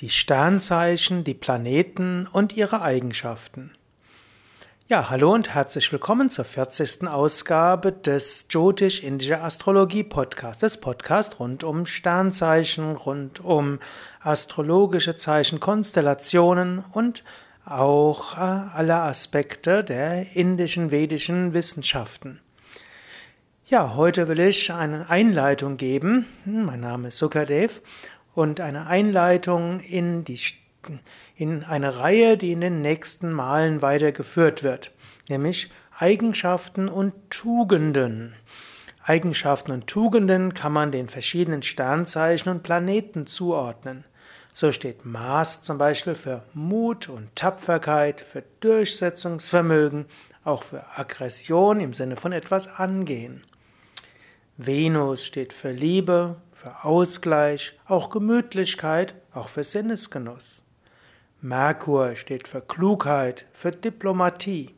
die Sternzeichen, die Planeten und ihre Eigenschaften. Ja, hallo und herzlich willkommen zur 40. Ausgabe des Jyotish Indische Astrologie Podcast, des Podcast rund um Sternzeichen, rund um astrologische Zeichen, Konstellationen und auch äh, alle Aspekte der indischen vedischen Wissenschaften. Ja, heute will ich eine Einleitung geben. Mein Name ist Sukadev und eine Einleitung in, die, in eine Reihe, die in den nächsten Malen weitergeführt wird, nämlich Eigenschaften und Tugenden. Eigenschaften und Tugenden kann man den verschiedenen Sternzeichen und Planeten zuordnen. So steht Mars zum Beispiel für Mut und Tapferkeit, für Durchsetzungsvermögen, auch für Aggression im Sinne von etwas angehen. Venus steht für Liebe, für Ausgleich, auch Gemütlichkeit, auch für Sinnesgenuss. Merkur steht für Klugheit, für Diplomatie.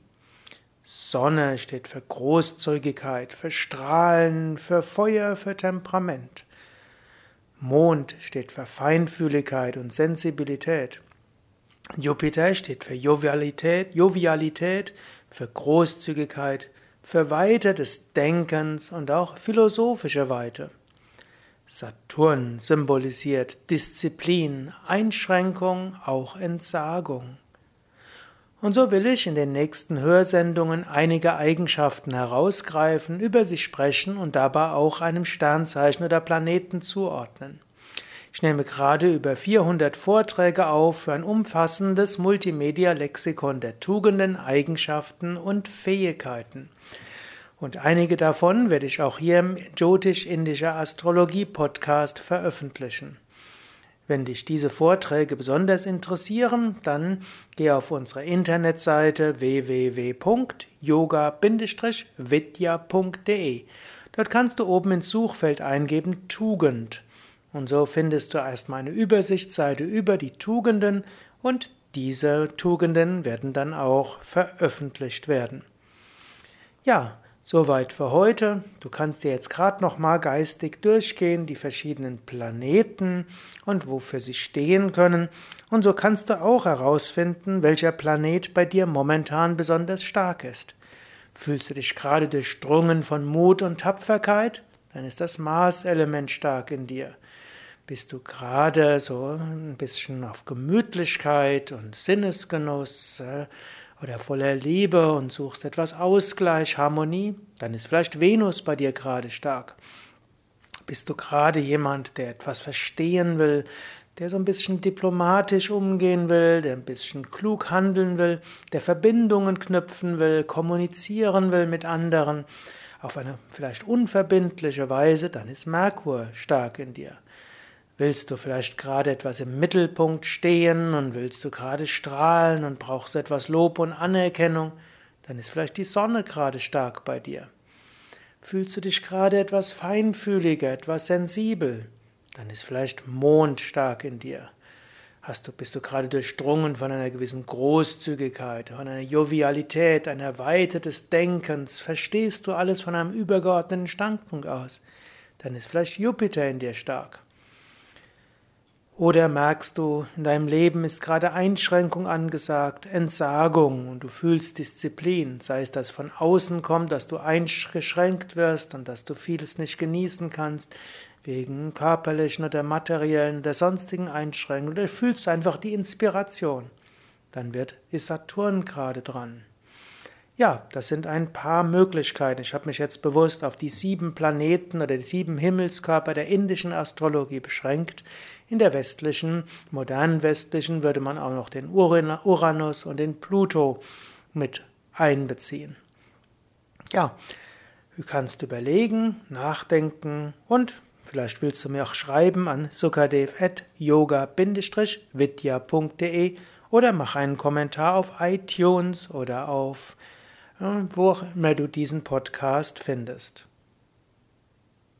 Sonne steht für Großzügigkeit, für Strahlen, für Feuer, für Temperament. Mond steht für Feinfühligkeit und Sensibilität. Jupiter steht für Jovialität, Jovialität, für Großzügigkeit, für Weite des Denkens und auch philosophische Weite. Saturn symbolisiert Disziplin, Einschränkung, auch Entsagung. Und so will ich in den nächsten Hörsendungen einige Eigenschaften herausgreifen, über sie sprechen und dabei auch einem Sternzeichen oder Planeten zuordnen. Ich nehme gerade über 400 Vorträge auf für ein umfassendes Multimedia-Lexikon der Tugenden, Eigenschaften und Fähigkeiten. Und einige davon werde ich auch hier im Jyotish-Indischer Astrologie-Podcast veröffentlichen. Wenn dich diese Vorträge besonders interessieren, dann geh auf unsere Internetseite www.yoga-vidya.de. Dort kannst du oben ins Suchfeld eingeben Tugend. Und so findest du erstmal eine Übersichtsseite über die Tugenden und diese Tugenden werden dann auch veröffentlicht werden. Ja, Soweit für heute. Du kannst dir jetzt gerade noch mal geistig durchgehen, die verschiedenen Planeten und wofür sie stehen können. Und so kannst du auch herausfinden, welcher Planet bei dir momentan besonders stark ist. Fühlst du dich gerade durchdrungen von Mut und Tapferkeit? Dann ist das Mars-Element stark in dir. Bist du gerade so ein bisschen auf Gemütlichkeit und Sinnesgenuss äh, oder voller Liebe und suchst etwas Ausgleich, Harmonie, dann ist vielleicht Venus bei dir gerade stark. Bist du gerade jemand, der etwas verstehen will, der so ein bisschen diplomatisch umgehen will, der ein bisschen klug handeln will, der Verbindungen knüpfen will, kommunizieren will mit anderen, auf eine vielleicht unverbindliche Weise, dann ist Merkur stark in dir. Willst du vielleicht gerade etwas im Mittelpunkt stehen und willst du gerade strahlen und brauchst etwas Lob und Anerkennung, dann ist vielleicht die Sonne gerade stark bei dir. Fühlst du dich gerade etwas feinfühliger, etwas sensibel, dann ist vielleicht Mond stark in dir. Hast du, bist du gerade durchdrungen von einer gewissen Großzügigkeit, von einer Jovialität, einer Weite des Denkens, verstehst du alles von einem übergeordneten Standpunkt aus, dann ist vielleicht Jupiter in dir stark. Oder merkst du, in deinem Leben ist gerade Einschränkung angesagt, Entsagung und du fühlst Disziplin, sei es, dass von außen kommt, dass du eingeschränkt wirst und dass du vieles nicht genießen kannst, wegen körperlichen oder materiellen oder sonstigen Einschränkungen, oder fühlst du einfach die Inspiration. Dann wird ist Saturn gerade dran. Ja, das sind ein paar Möglichkeiten. Ich habe mich jetzt bewusst auf die sieben Planeten oder die sieben Himmelskörper der indischen Astrologie beschränkt. In der westlichen, modernen westlichen würde man auch noch den Uranus und den Pluto mit einbeziehen. Ja, du kannst überlegen, nachdenken und vielleicht willst du mir auch schreiben an sukadev.yoga-vidya.de oder mach einen Kommentar auf iTunes oder auf wo auch immer du diesen Podcast findest.